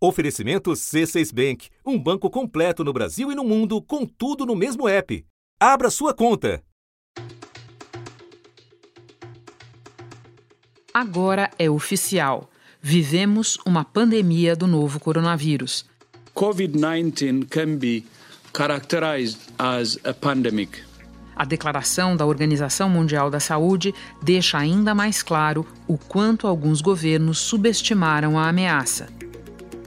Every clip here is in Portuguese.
Oferecimento C6 Bank, um banco completo no Brasil e no mundo, com tudo no mesmo app. Abra sua conta. Agora é oficial. Vivemos uma pandemia do novo coronavírus. COVID-19 can be characterized as a pandemic. A declaração da Organização Mundial da Saúde deixa ainda mais claro o quanto alguns governos subestimaram a ameaça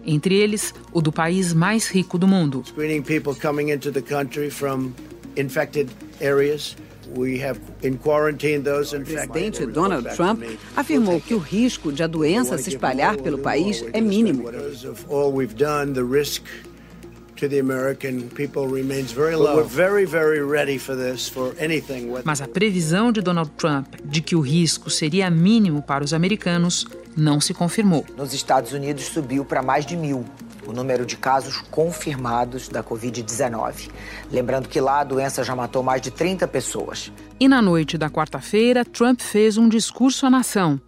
entre eles o do país mais rico do mundo. Screening people coming into the country from infected areas. O presidente Donald Trump afirmou que o risco de a doença se espalhar pelo país é mínimo. Mas a previsão de Donald Trump de que o risco seria mínimo para os americanos não se confirmou. Nos Estados Unidos subiu para mais de mil o número de casos confirmados da Covid-19. Lembrando que lá a doença já matou mais de 30 pessoas. E na noite da quarta-feira, Trump fez um discurso à nação.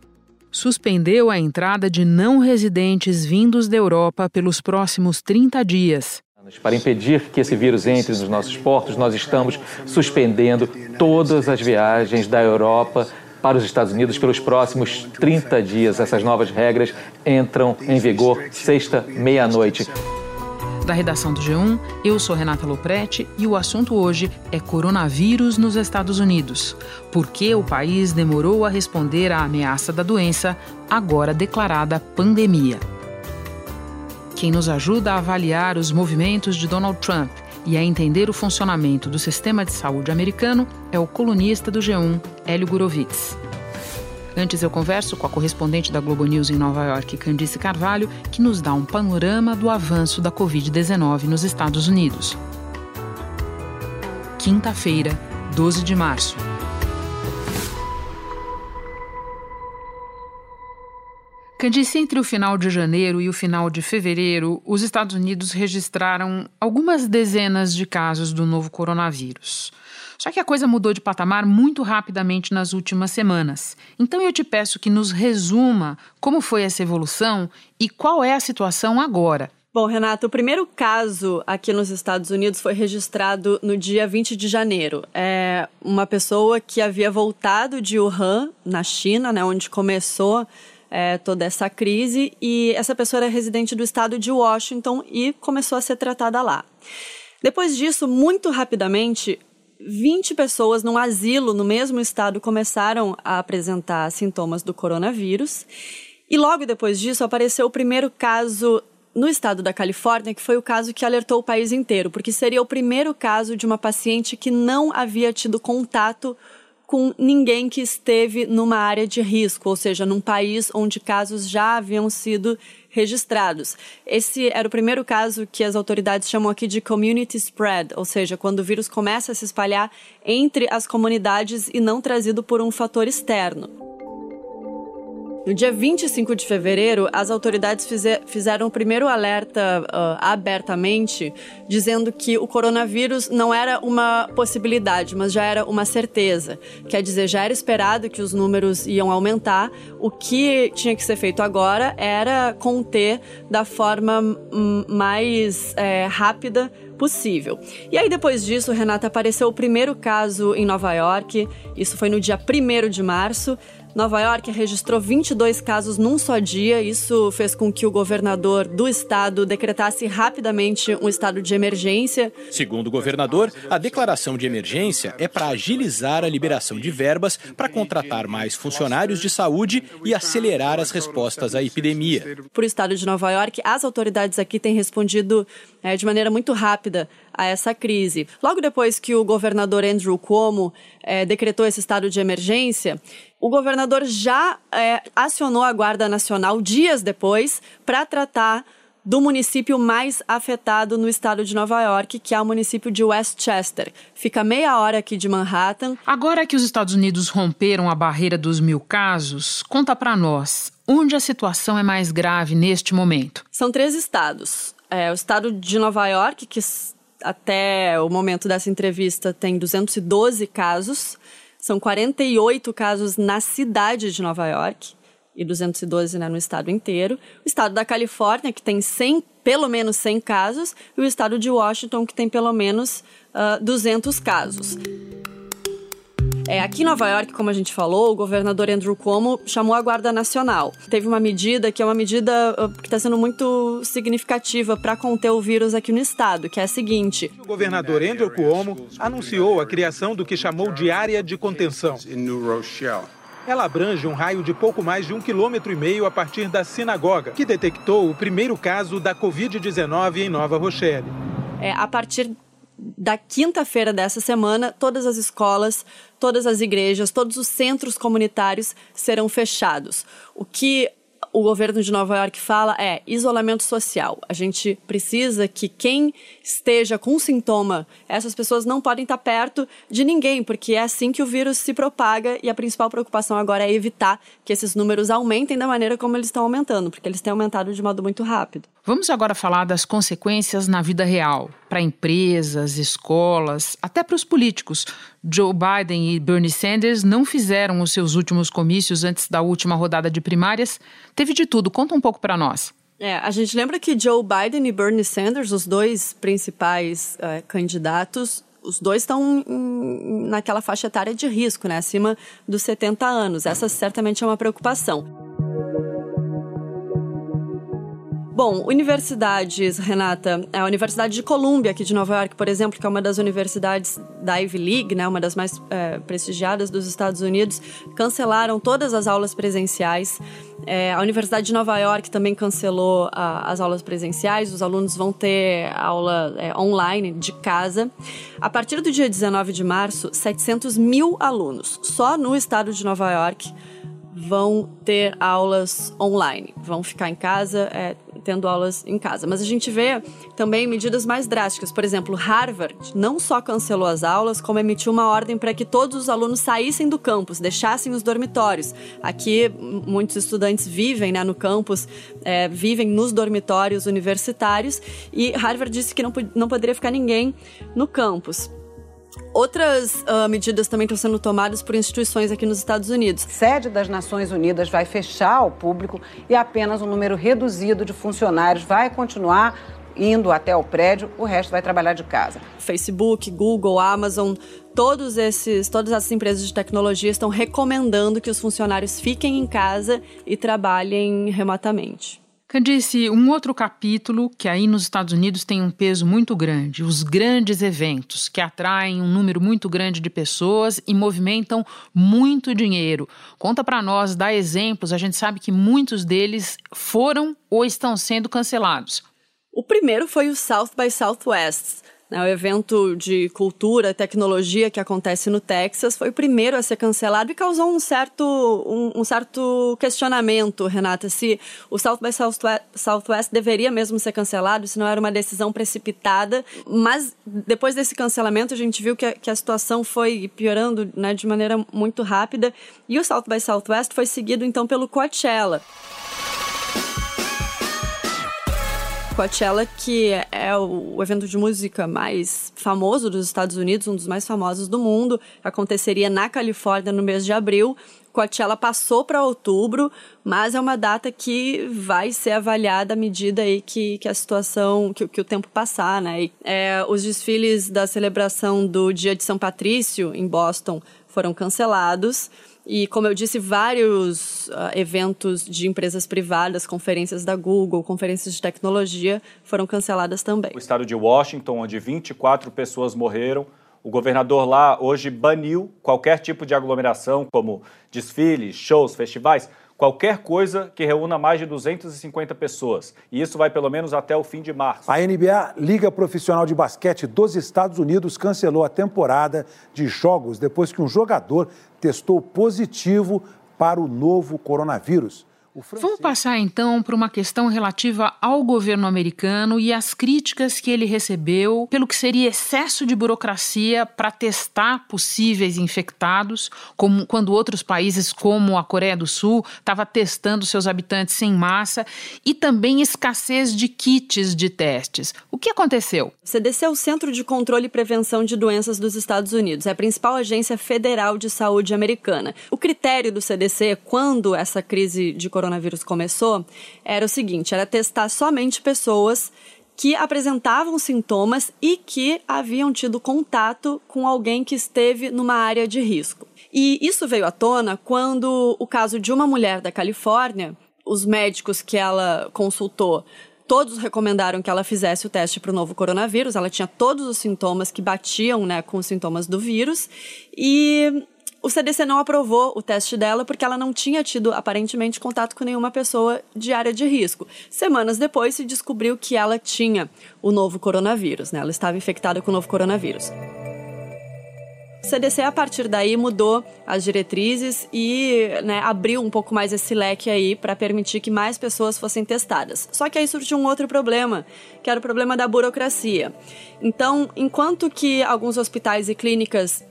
Suspendeu a entrada de não residentes vindos da Europa pelos próximos 30 dias. Para impedir que esse vírus entre nos nossos portos, nós estamos suspendendo todas as viagens da Europa para os Estados Unidos pelos próximos 30 dias. Essas novas regras entram em vigor sexta, meia-noite. Da redação do G1, eu sou Renata Loprete e o assunto hoje é coronavírus nos Estados Unidos. Por que o país demorou a responder à ameaça da doença, agora declarada pandemia? Quem nos ajuda a avaliar os movimentos de Donald Trump e a entender o funcionamento do sistema de saúde americano é o colunista do G1, Hélio Gurovitz. Antes eu converso com a correspondente da Globo News em Nova York, Candice Carvalho, que nos dá um panorama do avanço da Covid-19 nos Estados Unidos. Quinta-feira, 12 de março. Candice, entre o final de janeiro e o final de fevereiro, os Estados Unidos registraram algumas dezenas de casos do novo coronavírus. Só que a coisa mudou de patamar muito rapidamente nas últimas semanas. Então eu te peço que nos resuma como foi essa evolução e qual é a situação agora. Bom, Renato, o primeiro caso aqui nos Estados Unidos foi registrado no dia 20 de janeiro. É uma pessoa que havia voltado de Wuhan, na China, né, onde começou é, toda essa crise e essa pessoa era residente do estado de Washington e começou a ser tratada lá. Depois disso, muito rapidamente, 20 pessoas num asilo no mesmo estado começaram a apresentar sintomas do coronavírus. E logo depois disso apareceu o primeiro caso no estado da Califórnia, que foi o caso que alertou o país inteiro, porque seria o primeiro caso de uma paciente que não havia tido contato com ninguém que esteve numa área de risco, ou seja, num país onde casos já haviam sido registrados. Esse era o primeiro caso que as autoridades chamam aqui de community spread, ou seja, quando o vírus começa a se espalhar entre as comunidades e não trazido por um fator externo. No dia 25 de fevereiro, as autoridades fizer, fizeram o primeiro alerta uh, abertamente, dizendo que o coronavírus não era uma possibilidade, mas já era uma certeza. Quer dizer, já era esperado que os números iam aumentar. O que tinha que ser feito agora era conter da forma mais é, rápida possível. E aí, depois disso, Renata, apareceu o primeiro caso em Nova York. Isso foi no dia 1 de março. Nova York registrou 22 casos num só dia. Isso fez com que o governador do estado decretasse rapidamente um estado de emergência. Segundo o governador, a declaração de emergência é para agilizar a liberação de verbas para contratar mais funcionários de saúde e acelerar as respostas à epidemia. Para o estado de Nova York, as autoridades aqui têm respondido é, de maneira muito rápida a essa crise. Logo depois que o governador Andrew Cuomo é, decretou esse estado de emergência, o governador já é, acionou a Guarda Nacional dias depois para tratar do município mais afetado no estado de Nova York, que é o município de Westchester. Fica meia hora aqui de Manhattan. Agora que os Estados Unidos romperam a barreira dos mil casos, conta para nós onde a situação é mais grave neste momento. São três estados. É, o estado de Nova York, que até o momento dessa entrevista tem 212 casos. São 48 casos na cidade de Nova York. e 212 né, no estado inteiro. O estado da Califórnia, que tem 100, pelo menos 100 casos, e o estado de Washington, que tem pelo menos uh, ah, 200 casos. É, aqui em Nova York, como a gente falou, o governador Andrew Cuomo chamou a Guarda Nacional. Teve uma medida que é uma medida uh, que está sendo muito significativa para conter o vírus aqui no estado, que é a seguinte: o governador Andrew Cuomo anunciou a criação do que chamou de área de contenção. Ela abrange um raio de pouco mais de um quilômetro e meio a partir da sinagoga, que detectou o primeiro caso da Covid-19 em Nova Rochelle. É, a partir da quinta-feira dessa semana, todas as escolas, todas as igrejas, todos os centros comunitários serão fechados. O que o governo de Nova York fala é isolamento social. A gente precisa que quem esteja com sintoma, essas pessoas não podem estar perto de ninguém, porque é assim que o vírus se propaga e a principal preocupação agora é evitar que esses números aumentem da maneira como eles estão aumentando, porque eles têm aumentado de modo muito rápido. Vamos agora falar das consequências na vida real, para empresas, escolas, até para os políticos. Joe Biden e Bernie Sanders não fizeram os seus últimos comícios antes da última rodada de primárias. Teve de tudo. Conta um pouco para nós. É, a gente lembra que Joe Biden e Bernie Sanders, os dois principais é, candidatos, os dois estão naquela faixa etária de risco, né, acima dos 70 anos. Essa certamente é uma preocupação. Bom, universidades, Renata, a Universidade de Columbia, aqui de Nova York, por exemplo, que é uma das universidades da Ivy League, né, uma das mais é, prestigiadas dos Estados Unidos, cancelaram todas as aulas presenciais. É, a Universidade de Nova York também cancelou a, as aulas presenciais, os alunos vão ter aula é, online, de casa. A partir do dia 19 de março, 700 mil alunos, só no estado de Nova York, vão ter aulas online, vão ficar em casa, é, tendo aulas em casa. Mas a gente vê também medidas mais drásticas. Por exemplo, Harvard não só cancelou as aulas, como emitiu uma ordem para que todos os alunos saíssem do campus, deixassem os dormitórios. Aqui, muitos estudantes vivem né, no campus, é, vivem nos dormitórios universitários, e Harvard disse que não, não poderia ficar ninguém no campus. Outras uh, medidas também estão sendo tomadas por instituições aqui nos Estados Unidos. Sede das Nações Unidas vai fechar ao público e apenas um número reduzido de funcionários vai continuar indo até o prédio, o resto vai trabalhar de casa. Facebook, Google, Amazon, todos esses, todas essas empresas de tecnologia estão recomendando que os funcionários fiquem em casa e trabalhem remotamente. Candice, um outro capítulo que aí nos Estados Unidos tem um peso muito grande, os grandes eventos que atraem um número muito grande de pessoas e movimentam muito dinheiro. Conta para nós, dá exemplos, a gente sabe que muitos deles foram ou estão sendo cancelados. O primeiro foi o South by Southwest, né, o evento de cultura, tecnologia que acontece no Texas foi o primeiro a ser cancelado e causou um certo, um, um certo questionamento, Renata, se o South by Southwest, Southwest deveria mesmo ser cancelado, se não era uma decisão precipitada. Mas depois desse cancelamento, a gente viu que a, que a situação foi piorando né, de maneira muito rápida e o South by Southwest foi seguido então pelo Coachella. Coachella, que é o evento de música mais famoso dos Estados Unidos, um dos mais famosos do mundo, aconteceria na Califórnia no mês de abril. Coachella passou para outubro, mas é uma data que vai ser avaliada à medida aí que, que a situação, que, que o tempo passar, né? É, os desfiles da celebração do Dia de São Patrício em Boston foram cancelados. E, como eu disse, vários uh, eventos de empresas privadas, conferências da Google, conferências de tecnologia, foram canceladas também. O estado de Washington, onde 24 pessoas morreram, o governador lá hoje baniu qualquer tipo de aglomeração, como desfiles, shows, festivais, qualquer coisa que reúna mais de 250 pessoas. E isso vai pelo menos até o fim de março. A NBA, Liga Profissional de Basquete dos Estados Unidos, cancelou a temporada de jogos depois que um jogador testou positivo para o novo coronavírus. Vamos passar então para uma questão relativa ao governo americano e as críticas que ele recebeu pelo que seria excesso de burocracia para testar possíveis infectados, como quando outros países, como a Coreia do Sul, estava testando seus habitantes sem massa, e também escassez de kits de testes. O que aconteceu? O CDC é o Centro de Controle e Prevenção de Doenças dos Estados Unidos, é a principal agência federal de saúde americana. O critério do CDC, quando essa crise de coronavírus começou era o seguinte: era testar somente pessoas que apresentavam sintomas e que haviam tido contato com alguém que esteve numa área de risco. E isso veio à tona quando o caso de uma mulher da Califórnia, os médicos que ela consultou todos recomendaram que ela fizesse o teste para o novo coronavírus. Ela tinha todos os sintomas que batiam né, com os sintomas do vírus. E o CDC não aprovou o teste dela porque ela não tinha tido, aparentemente, contato com nenhuma pessoa de área de risco. Semanas depois, se descobriu que ela tinha o novo coronavírus, né? Ela estava infectada com o novo coronavírus. O CDC, a partir daí, mudou as diretrizes e né, abriu um pouco mais esse leque aí para permitir que mais pessoas fossem testadas. Só que aí surgiu um outro problema, que era o problema da burocracia. Então, enquanto que alguns hospitais e clínicas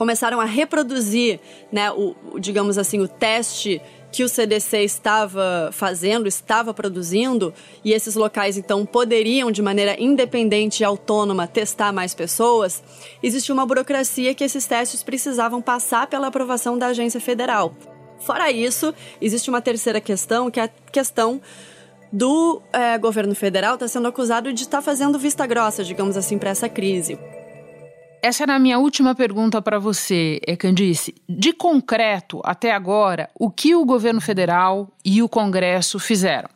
começaram a reproduzir, né, o, o, digamos assim, o teste que o CDC estava fazendo, estava produzindo, e esses locais então poderiam, de maneira independente e autônoma, testar mais pessoas, existia uma burocracia que esses testes precisavam passar pela aprovação da agência federal. Fora isso, existe uma terceira questão, que é a questão do é, governo federal estar tá sendo acusado de estar tá fazendo vista grossa, digamos assim, para essa crise. Essa era a minha última pergunta para você, Candice. De concreto, até agora, o que o governo federal e o Congresso fizeram?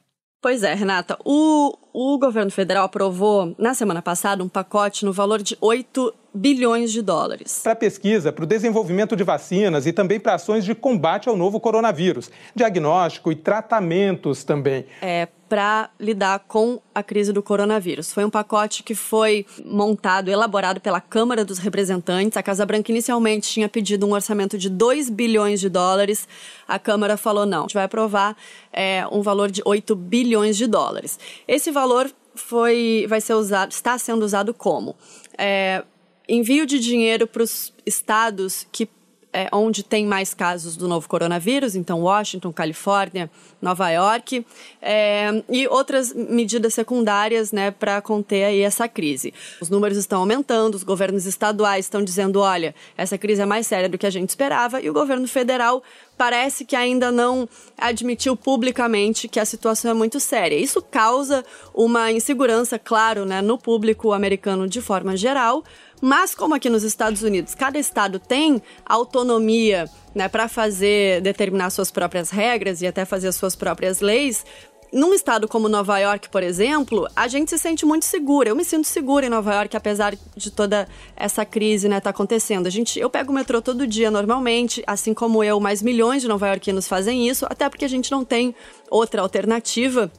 Pois é, Renata. O, o governo federal aprovou, na semana passada, um pacote no valor de 8 bilhões de dólares. Para pesquisa, para o desenvolvimento de vacinas e também para ações de combate ao novo coronavírus, diagnóstico e tratamentos também. É, para lidar com a crise do coronavírus. Foi um pacote que foi montado, elaborado pela Câmara dos Representantes. A Casa Branca inicialmente tinha pedido um orçamento de 2 bilhões de dólares. A Câmara falou: não, a gente vai aprovar é, um valor de 8 bilhões de dólares. Esse valor foi, vai ser usado, está sendo usado como? É, envio de dinheiro para os estados que é, onde tem mais casos do novo coronavírus, então Washington, Califórnia, Nova York, é, e outras medidas secundárias né, para conter aí essa crise. Os números estão aumentando, os governos estaduais estão dizendo: olha, essa crise é mais séria do que a gente esperava, e o governo federal parece que ainda não admitiu publicamente que a situação é muito séria. Isso causa uma insegurança, claro, né, no público americano de forma geral, mas como aqui nos Estados Unidos, cada estado tem autonomia né, para fazer, determinar suas próprias regras e até fazer suas próprias leis, num estado como Nova York, por exemplo, a gente se sente muito segura. Eu me sinto segura em Nova York, apesar de toda essa crise né, tá acontecendo. A gente, eu pego o metrô todo dia normalmente, assim como eu, mais milhões de nova-iorquinos fazem isso, até porque a gente não tem outra alternativa.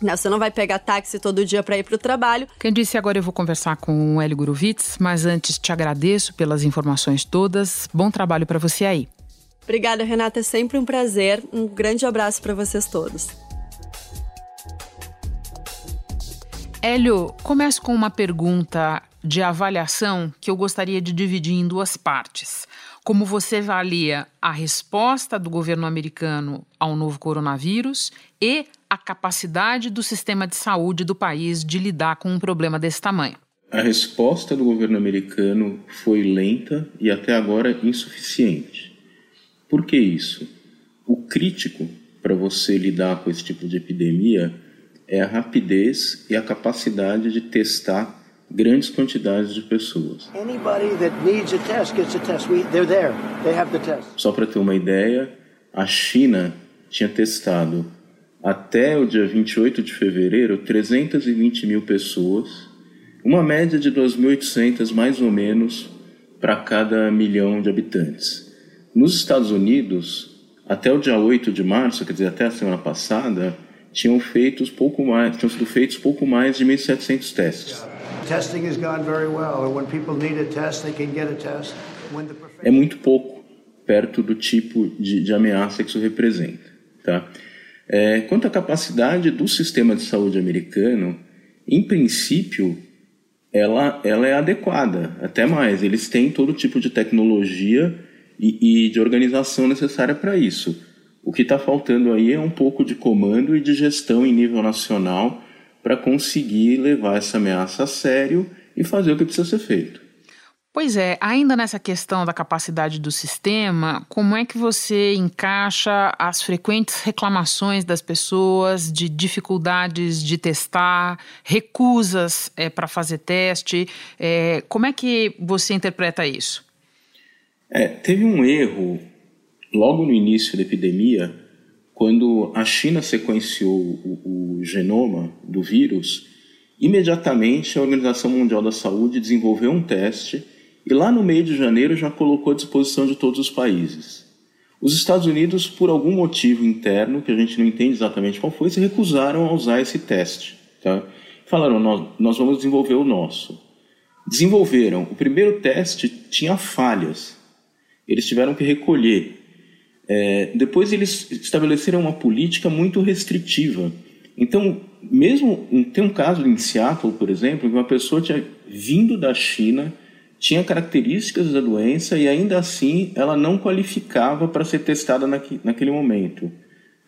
Né, você não vai pegar táxi todo dia para ir para o trabalho. Quem disse agora eu vou conversar com o Hélio Gurovitz, mas antes te agradeço pelas informações todas. Bom trabalho para você aí. Obrigada, Renata. É sempre um prazer. Um grande abraço para vocês todos. Hélio, começo com uma pergunta de avaliação que eu gostaria de dividir em duas partes. Como você avalia a resposta do governo americano ao novo coronavírus e a capacidade do sistema de saúde do país de lidar com um problema desse tamanho? A resposta do governo americano foi lenta e até agora insuficiente. Por que isso? O crítico para você lidar com esse tipo de epidemia é a rapidez e a capacidade de testar grandes quantidades de pessoas. Só para ter uma ideia, a China tinha testado até o dia 28 de fevereiro 320 mil pessoas, uma média de 2.800 mais ou menos para cada milhão de habitantes. Nos Estados Unidos, até o dia 8 de março, quer dizer, até a semana passada, tinham feitos pouco mais, tinham sido feitos pouco mais de 1.700 testes. É muito pouco perto do tipo de, de ameaça que isso representa, tá? É, quanto à capacidade do sistema de saúde americano, em princípio, ela, ela é adequada. Até mais, eles têm todo tipo de tecnologia e, e de organização necessária para isso. O que está faltando aí é um pouco de comando e de gestão em nível nacional para conseguir levar essa ameaça a sério e fazer o que precisa ser feito. Pois é, ainda nessa questão da capacidade do sistema, como é que você encaixa as frequentes reclamações das pessoas de dificuldades de testar, recusas é, para fazer teste? É, como é que você interpreta isso? É, teve um erro logo no início da epidemia, quando a China sequenciou o, o genoma do vírus. Imediatamente a Organização Mundial da Saúde desenvolveu um teste e lá no meio de janeiro já colocou à disposição de todos os países. Os Estados Unidos, por algum motivo interno, que a gente não entende exatamente qual foi, se recusaram a usar esse teste. Tá? Falaram, nós, nós vamos desenvolver o nosso. Desenvolveram. O primeiro teste tinha falhas. Eles tiveram que recolher. É, depois eles estabeleceram uma política muito restritiva. Então, mesmo tem um caso em Seattle, por exemplo, que uma pessoa tinha vindo da China tinha características da doença e ainda assim ela não qualificava para ser testada naquele momento.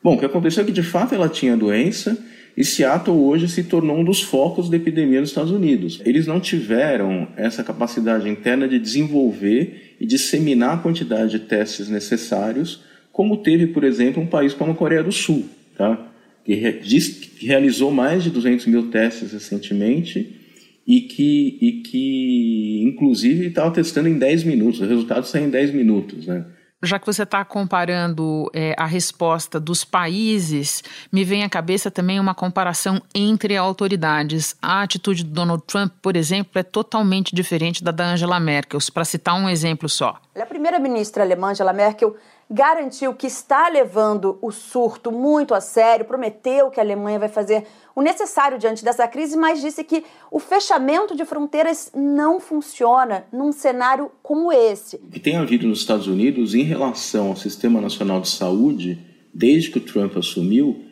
Bom, o que aconteceu é que de fato ela tinha doença e Seattle hoje se tornou um dos focos da epidemia nos Estados Unidos. Eles não tiveram essa capacidade interna de desenvolver e disseminar a quantidade de testes necessários, como teve, por exemplo, um país como a Coreia do Sul, tá? que, diz, que realizou mais de 200 mil testes recentemente e que, e que inclusive estava testando em 10 minutos, o resultado sai em 10 minutos, né? Já que você está comparando é, a resposta dos países, me vem à cabeça também uma comparação entre autoridades. A atitude do Donald Trump, por exemplo, é totalmente diferente da da Angela Merkel, para citar um exemplo só. A primeira-ministra alemã, Angela Merkel, garantiu que está levando o surto muito a sério, prometeu que a Alemanha vai fazer o necessário diante dessa crise, mas disse que o fechamento de fronteiras não funciona num cenário como esse. O que tem havido nos Estados Unidos em relação ao Sistema Nacional de Saúde, desde que o Trump assumiu,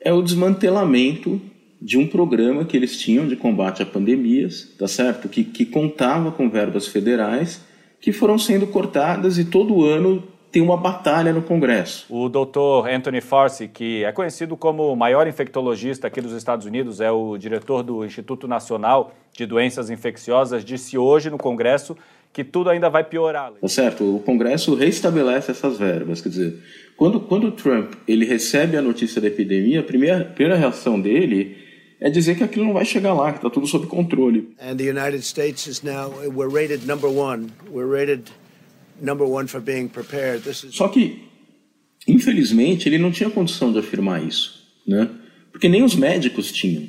é o desmantelamento de um programa que eles tinham de combate a pandemias, tá certo? Que, que contava com verbas federais que foram sendo cortadas e todo ano tem uma batalha no Congresso. O doutor Anthony Fauci, que é conhecido como o maior infectologista aqui dos Estados Unidos, é o diretor do Instituto Nacional de Doenças Infecciosas, disse hoje no Congresso que tudo ainda vai piorar. Tá certo, o Congresso reestabelece essas verbas, quer dizer, quando, quando o Trump ele recebe a notícia da epidemia, a primeira, a primeira reação dele é dizer que aquilo não vai chegar lá, que está tudo sob controle. And the United States is now we're rated number one. We're rated só que, infelizmente, ele não tinha condição de afirmar isso, né? Porque nem os médicos tinham.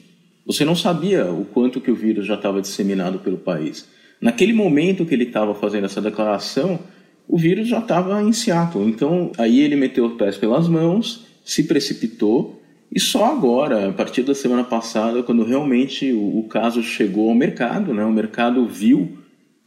Você não sabia o quanto que o vírus já estava disseminado pelo país. Naquele momento que ele estava fazendo essa declaração, o vírus já estava em Seattle. Então, aí ele meteu os pés pelas mãos, se precipitou e só agora, a partir da semana passada, quando realmente o, o caso chegou ao mercado, né? O mercado viu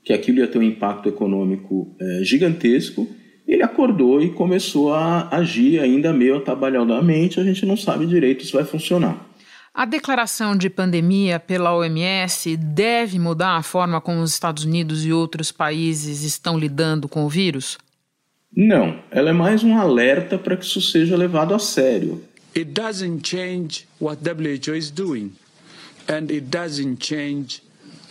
que aquilo ia ter um impacto econômico é, gigantesco, ele acordou e começou a agir ainda meio atabalhadamente, a gente não sabe direito se vai funcionar. A declaração de pandemia pela OMS deve mudar a forma como os Estados Unidos e outros países estão lidando com o vírus? Não, ela é mais um alerta para que isso seja levado a sério. It doesn't change what WHO is doing and it doesn't change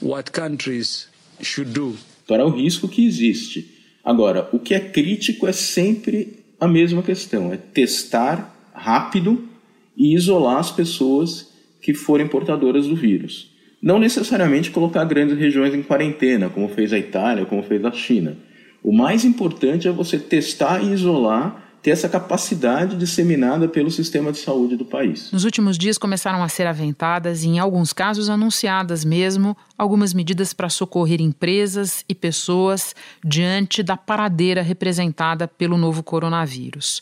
what countries should do. Para o risco que existe. Agora, o que é crítico é sempre a mesma questão: é testar rápido e isolar as pessoas que forem portadoras do vírus. Não necessariamente colocar grandes regiões em quarentena, como fez a Itália, como fez a China. O mais importante é você testar e isolar ter essa capacidade disseminada pelo sistema de saúde do país. Nos últimos dias começaram a ser aventadas e, em alguns casos, anunciadas mesmo algumas medidas para socorrer empresas e pessoas diante da paradeira representada pelo novo coronavírus.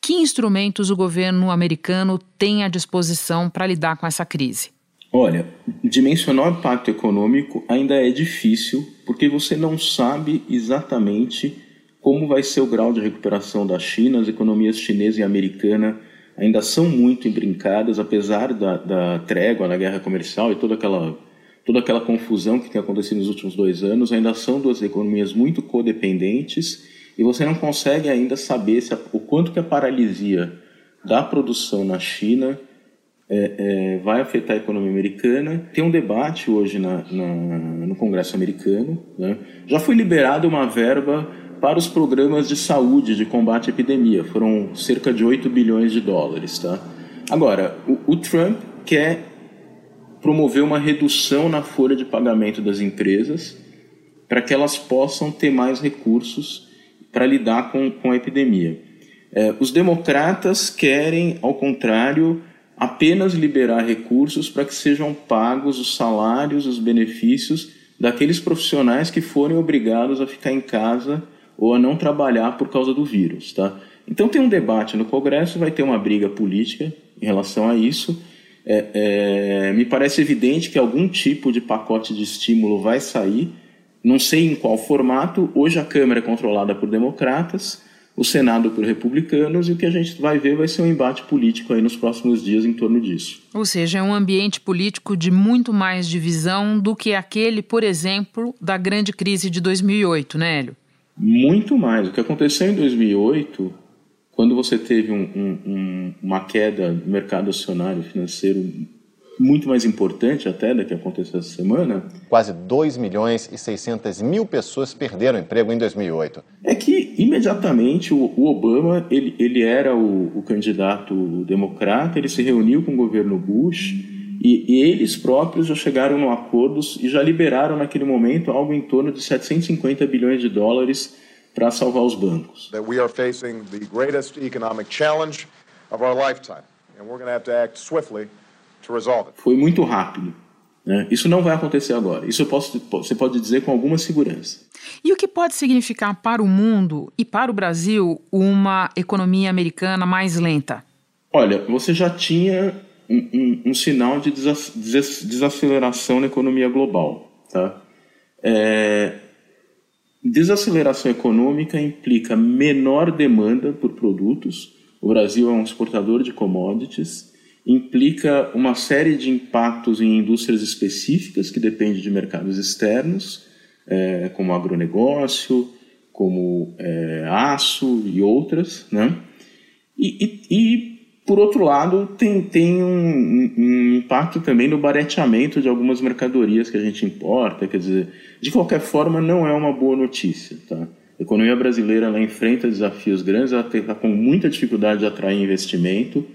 Que instrumentos o governo americano tem à disposição para lidar com essa crise? Olha, dimensionar o impacto econômico ainda é difícil porque você não sabe exatamente como vai ser o grau de recuperação da China, as economias chinesa e americana ainda são muito embrincadas, apesar da, da trégua na guerra comercial e toda aquela, toda aquela confusão que tem acontecido nos últimos dois anos, ainda são duas economias muito codependentes e você não consegue ainda saber se a, o quanto que a paralisia da produção na China é, é, vai afetar a economia americana. Tem um debate hoje na, na, no Congresso americano. Né? Já foi liberada uma verba para os programas de saúde de combate à epidemia. Foram cerca de 8 bilhões de dólares. Tá? Agora, o, o Trump quer promover uma redução na folha de pagamento das empresas para que elas possam ter mais recursos para lidar com, com a epidemia. É, os democratas querem, ao contrário, apenas liberar recursos para que sejam pagos os salários, os benefícios daqueles profissionais que forem obrigados a ficar em casa ou a não trabalhar por causa do vírus, tá? Então tem um debate no Congresso, vai ter uma briga política em relação a isso. É, é, me parece evidente que algum tipo de pacote de estímulo vai sair, não sei em qual formato. Hoje a Câmara é controlada por democratas o Senado por republicanos e o que a gente vai ver vai ser um embate político aí nos próximos dias em torno disso. Ou seja, é um ambiente político de muito mais divisão do que aquele, por exemplo, da grande crise de 2008, né, Hélio? Muito mais. O que aconteceu em 2008, quando você teve um, um, uma queda do mercado acionário financeiro muito mais importante até da que aconteceu essa semana. Quase 2 milhões e 600 mil pessoas perderam emprego em 2008. É que imediatamente o, o Obama ele, ele era o, o, candidato democrata, ele se reuniu com o governo Bush e, e eles próprios já chegaram a acordos e já liberaram naquele momento algo em torno de 750 bilhões de dólares para salvar os bancos. That we are facing the greatest economic challenge of our lifetime and we're going to have to act swiftly foi muito rápido. Né? Isso não vai acontecer agora. Isso posso, você pode dizer com alguma segurança. E o que pode significar para o mundo e para o Brasil uma economia americana mais lenta? Olha, você já tinha um, um, um sinal de desaceleração na economia global. Tá? É, desaceleração econômica implica menor demanda por produtos. O Brasil é um exportador de commodities implica uma série de impactos em indústrias específicas que dependem de mercados externos, é, como agronegócio, como é, aço e outras, né? E, e, e, por outro lado, tem, tem um, um, impacto também no barateamento de algumas mercadorias que a gente importa, quer dizer, de qualquer forma, não é uma boa notícia, tá? A economia brasileira ela enfrenta desafios grandes, ela está com muita dificuldade de atrair investimento,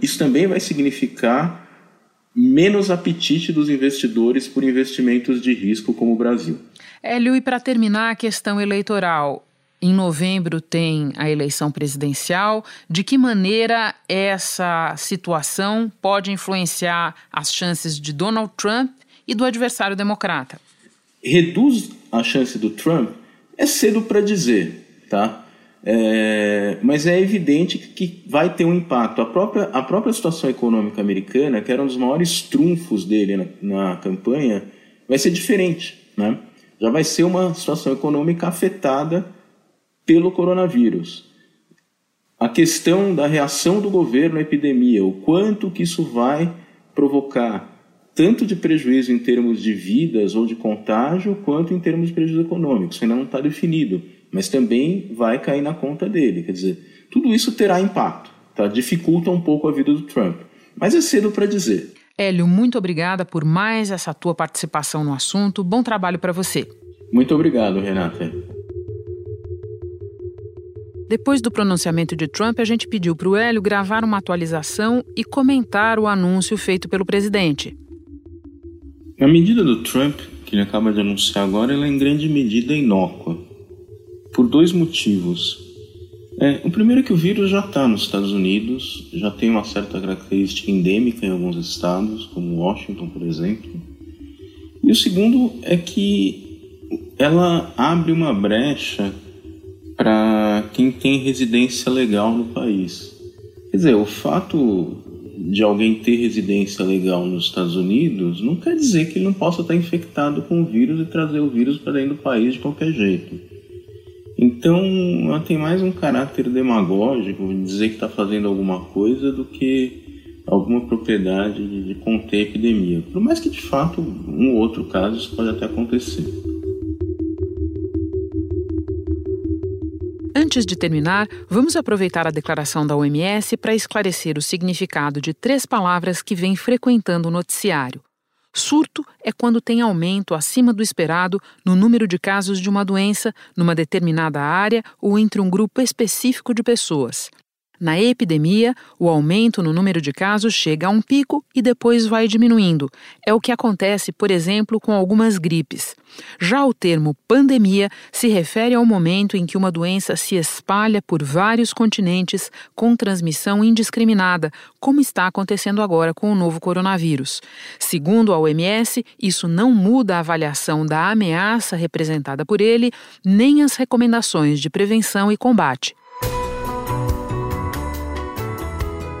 isso também vai significar menos apetite dos investidores por investimentos de risco como o Brasil. Hélio, e para terminar a questão eleitoral, em novembro tem a eleição presidencial. De que maneira essa situação pode influenciar as chances de Donald Trump e do adversário democrata? Reduz a chance do Trump? É cedo para dizer, tá? É, mas é evidente que vai ter um impacto. A própria, a própria situação econômica americana, que era um dos maiores trunfos dele na, na campanha, vai ser diferente. Né? Já vai ser uma situação econômica afetada pelo coronavírus. A questão da reação do governo à epidemia, o quanto que isso vai provocar, tanto de prejuízo em termos de vidas ou de contágio, quanto em termos de prejuízo econômico. Isso ainda não está definido mas também vai cair na conta dele. Quer dizer, tudo isso terá impacto, tá? dificulta um pouco a vida do Trump. Mas é cedo para dizer. Hélio, muito obrigada por mais essa tua participação no assunto. Bom trabalho para você. Muito obrigado, Renata. Depois do pronunciamento de Trump, a gente pediu para o Hélio gravar uma atualização e comentar o anúncio feito pelo presidente. A medida do Trump, que ele acaba de anunciar agora, ela é em grande medida inócua por dois motivos. É, o primeiro é que o vírus já está nos Estados Unidos, já tem uma certa característica endêmica em alguns estados, como Washington, por exemplo. E o segundo é que ela abre uma brecha para quem tem residência legal no país. Quer dizer, o fato de alguém ter residência legal nos Estados Unidos não quer dizer que ele não possa estar infectado com o vírus e trazer o vírus para dentro do país de qualquer jeito. Então, ela tem mais um caráter demagógico, dizer que está fazendo alguma coisa, do que alguma propriedade de conter a epidemia. Por mais que, de fato, um ou outro caso isso pode até acontecer. Antes de terminar, vamos aproveitar a declaração da OMS para esclarecer o significado de três palavras que vem frequentando o noticiário: Surto é quando tem aumento acima do esperado no número de casos de uma doença numa determinada área ou entre um grupo específico de pessoas. Na epidemia, o aumento no número de casos chega a um pico e depois vai diminuindo. É o que acontece, por exemplo, com algumas gripes. Já o termo pandemia se refere ao momento em que uma doença se espalha por vários continentes com transmissão indiscriminada, como está acontecendo agora com o novo coronavírus. Segundo a OMS, isso não muda a avaliação da ameaça representada por ele, nem as recomendações de prevenção e combate.